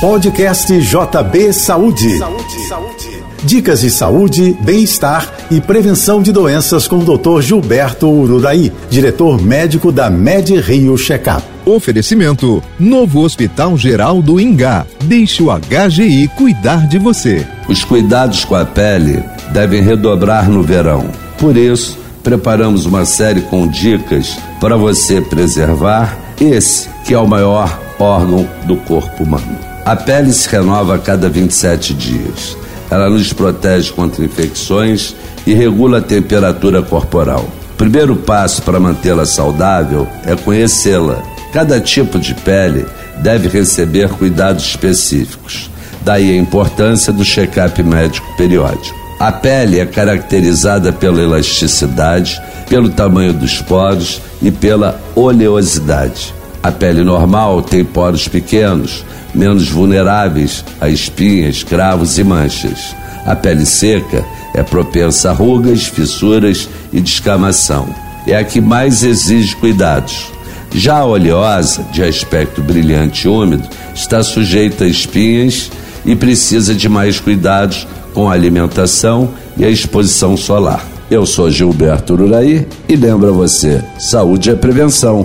Podcast JB Saúde. Saúde, saúde. Dicas de saúde, bem-estar e prevenção de doenças com o Dr. Gilberto Ururaí, diretor médico da Med Rio Checkup. Oferecimento: Novo Hospital Geral do Ingá. Deixe o HGI cuidar de você. Os cuidados com a pele devem redobrar no verão. Por isso, preparamos uma série com dicas para você preservar esse que é o maior órgão do corpo humano. A pele se renova a cada 27 dias. Ela nos protege contra infecções e regula a temperatura corporal. O primeiro passo para mantê-la saudável é conhecê-la. Cada tipo de pele deve receber cuidados específicos. Daí a importância do check-up médico periódico. A pele é caracterizada pela elasticidade, pelo tamanho dos poros e pela oleosidade. A pele normal tem poros pequenos, menos vulneráveis a espinhas, cravos e manchas. A pele seca é propensa a rugas, fissuras e descamação. É a que mais exige cuidados. Já a oleosa, de aspecto brilhante e úmido, está sujeita a espinhas e precisa de mais cuidados com a alimentação e a exposição solar. Eu sou Gilberto Ururaí e lembra você: saúde é prevenção.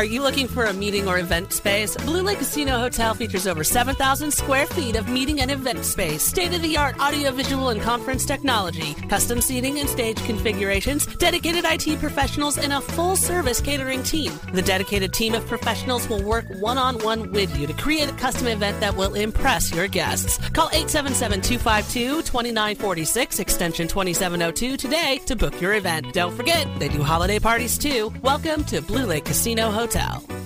Are you looking for a meeting or event space? Blue Lake Casino Hotel features over 7,000 square feet of meeting and event space, state of the art audiovisual and conference technology, custom seating and stage configurations, dedicated IT professionals, and a full service catering team. The dedicated team of professionals will work one on one with you to create a custom event that will impress your guests. Call 877 252 2946, extension 2702 today to book your event. Don't forget, they do holiday parties too. Welcome to Blue Lake Casino Hotel.